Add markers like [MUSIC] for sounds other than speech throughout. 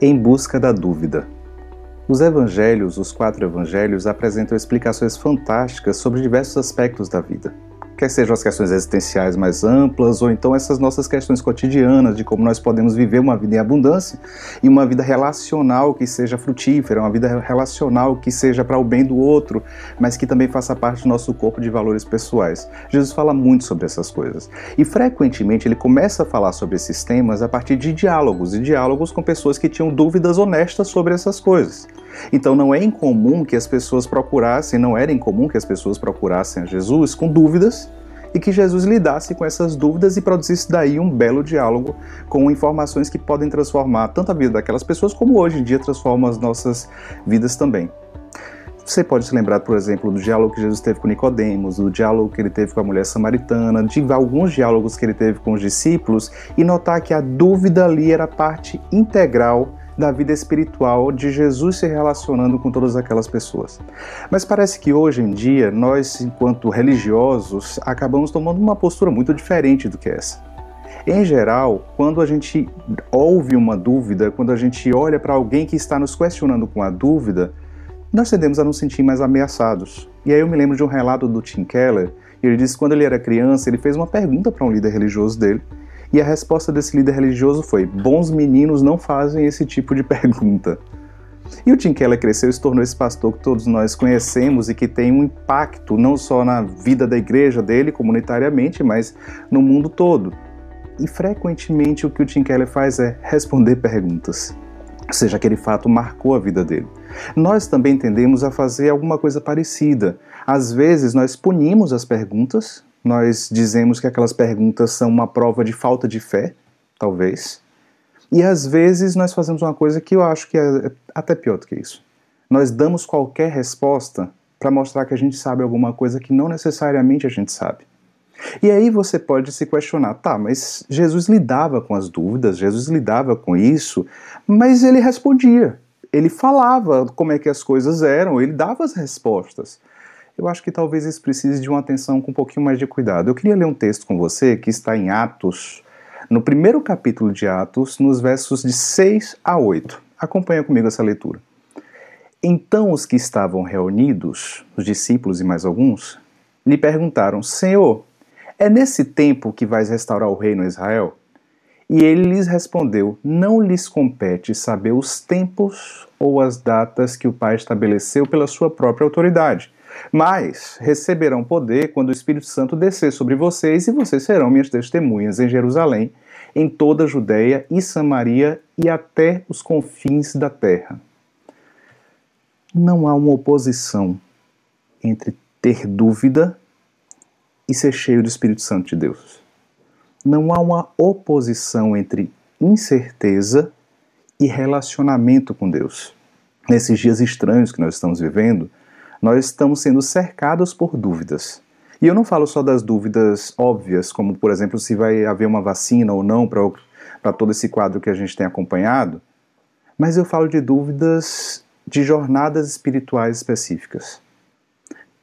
Em busca da dúvida. Os evangelhos, os quatro evangelhos, apresentam explicações fantásticas sobre diversos aspectos da vida quer sejam as questões existenciais mais amplas, ou então essas nossas questões cotidianas de como nós podemos viver uma vida em abundância e uma vida relacional que seja frutífera, uma vida relacional que seja para o bem do outro, mas que também faça parte do nosso corpo de valores pessoais. Jesus fala muito sobre essas coisas. E frequentemente ele começa a falar sobre esses temas a partir de diálogos, e diálogos com pessoas que tinham dúvidas honestas sobre essas coisas. Então não é incomum que as pessoas procurassem, não era incomum que as pessoas procurassem a Jesus com dúvidas e que Jesus lidasse com essas dúvidas e produzisse daí um belo diálogo com informações que podem transformar tanto a vida daquelas pessoas como hoje em dia transformam as nossas vidas também. Você pode se lembrar, por exemplo, do diálogo que Jesus teve com Nicodemos, do diálogo que ele teve com a mulher samaritana, de alguns diálogos que ele teve com os discípulos e notar que a dúvida ali era parte integral da vida espiritual de Jesus se relacionando com todas aquelas pessoas. Mas parece que hoje em dia nós, enquanto religiosos, acabamos tomando uma postura muito diferente do que essa. Em geral, quando a gente ouve uma dúvida, quando a gente olha para alguém que está nos questionando com a dúvida, nós tendemos a nos sentir mais ameaçados. E aí eu me lembro de um relato do Tim Keller, ele disse que quando ele era criança, ele fez uma pergunta para um líder religioso dele, e a resposta desse líder religioso foi: bons meninos não fazem esse tipo de [LAUGHS] pergunta. E o Tim Keller cresceu e se tornou esse pastor que todos nós conhecemos e que tem um impacto não só na vida da igreja dele comunitariamente, mas no mundo todo. E frequentemente o que o Tim Keller faz é responder perguntas. Ou seja, aquele fato marcou a vida dele. Nós também tendemos a fazer alguma coisa parecida. Às vezes nós punimos as perguntas, nós dizemos que aquelas perguntas são uma prova de falta de fé, talvez. E às vezes nós fazemos uma coisa que eu acho que é até pior do que isso. Nós damos qualquer resposta para mostrar que a gente sabe alguma coisa que não necessariamente a gente sabe. E aí você pode se questionar, tá, mas Jesus lidava com as dúvidas, Jesus lidava com isso, mas ele respondia, ele falava como é que as coisas eram, ele dava as respostas eu acho que talvez isso precise de uma atenção com um pouquinho mais de cuidado. Eu queria ler um texto com você que está em Atos, no primeiro capítulo de Atos, nos versos de 6 a 8. Acompanha comigo essa leitura. Então os que estavam reunidos, os discípulos e mais alguns, lhe perguntaram: Senhor, é nesse tempo que vais restaurar o reino a Israel? E ele lhes respondeu: Não lhes compete saber os tempos ou as datas que o Pai estabeleceu pela sua própria autoridade mas receberão poder quando o Espírito Santo descer sobre vocês e vocês serão minhas testemunhas em Jerusalém, em toda a Judéia e Samaria e até os confins da terra. Não há uma oposição entre ter dúvida e ser cheio do Espírito Santo de Deus. Não há uma oposição entre incerteza e relacionamento com Deus. Nesses dias estranhos que nós estamos vivendo, nós estamos sendo cercados por dúvidas. E eu não falo só das dúvidas óbvias, como por exemplo se vai haver uma vacina ou não para todo esse quadro que a gente tem acompanhado, mas eu falo de dúvidas de jornadas espirituais específicas.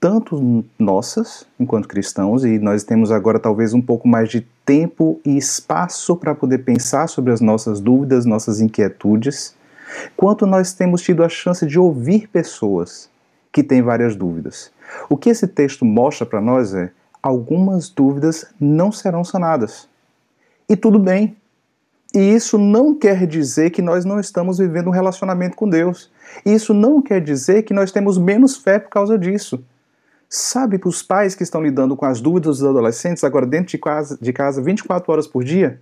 Tanto nossas, enquanto cristãos, e nós temos agora talvez um pouco mais de tempo e espaço para poder pensar sobre as nossas dúvidas, nossas inquietudes, quanto nós temos tido a chance de ouvir pessoas que tem várias dúvidas. O que esse texto mostra para nós é algumas dúvidas não serão sanadas. E tudo bem. E isso não quer dizer que nós não estamos vivendo um relacionamento com Deus. Isso não quer dizer que nós temos menos fé por causa disso. Sabe, para os pais que estão lidando com as dúvidas dos adolescentes agora dentro de casa, de casa 24 horas por dia,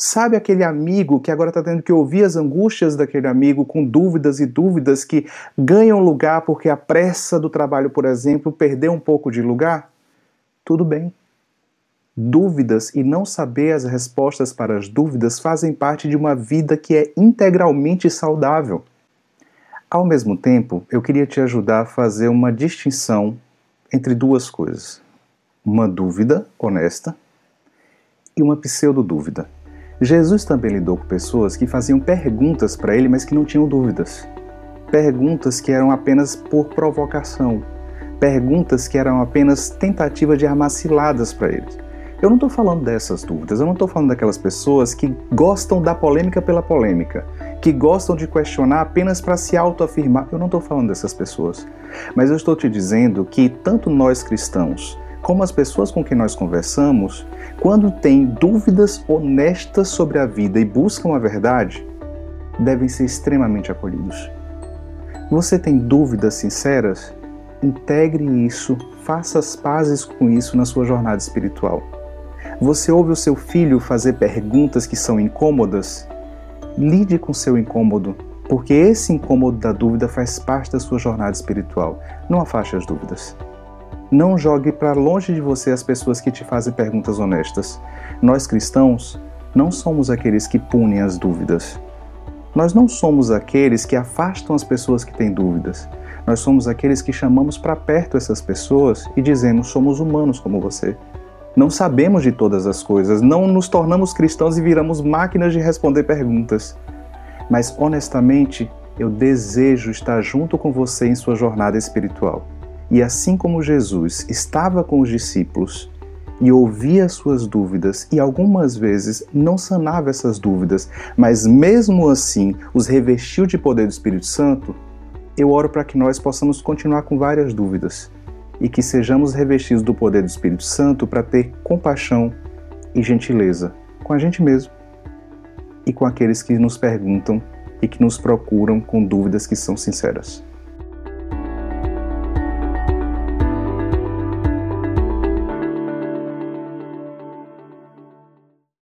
Sabe aquele amigo que agora está tendo que ouvir as angústias daquele amigo com dúvidas e dúvidas que ganham lugar porque a pressa do trabalho, por exemplo, perdeu um pouco de lugar? Tudo bem. Dúvidas e não saber as respostas para as dúvidas fazem parte de uma vida que é integralmente saudável. Ao mesmo tempo, eu queria te ajudar a fazer uma distinção entre duas coisas: uma dúvida honesta e uma pseudo-dúvida. Jesus também lidou com pessoas que faziam perguntas para ele, mas que não tinham dúvidas. Perguntas que eram apenas por provocação. Perguntas que eram apenas tentativa de armar ciladas para eles. Eu não estou falando dessas dúvidas, eu não estou falando daquelas pessoas que gostam da polêmica pela polêmica. que gostam de questionar apenas para se autoafirmar. Eu não estou falando dessas pessoas, mas eu estou te dizendo que tanto nós cristãos como as pessoas com quem nós conversamos, quando têm dúvidas honestas sobre a vida e buscam a verdade, devem ser extremamente acolhidos. Você tem dúvidas sinceras? Integre isso, faça as pazes com isso na sua jornada espiritual. Você ouve o seu filho fazer perguntas que são incômodas? Lide com seu incômodo, porque esse incômodo da dúvida faz parte da sua jornada espiritual. Não afaste as dúvidas. Não jogue para longe de você as pessoas que te fazem perguntas honestas. Nós cristãos não somos aqueles que punem as dúvidas. Nós não somos aqueles que afastam as pessoas que têm dúvidas. Nós somos aqueles que chamamos para perto essas pessoas e dizemos: somos humanos como você. Não sabemos de todas as coisas, não nos tornamos cristãos e viramos máquinas de responder perguntas. Mas honestamente, eu desejo estar junto com você em sua jornada espiritual. E assim como Jesus estava com os discípulos e ouvia suas dúvidas e algumas vezes não sanava essas dúvidas, mas mesmo assim os revestiu de poder do Espírito Santo, eu oro para que nós possamos continuar com várias dúvidas e que sejamos revestidos do poder do Espírito Santo para ter compaixão e gentileza com a gente mesmo e com aqueles que nos perguntam e que nos procuram com dúvidas que são sinceras.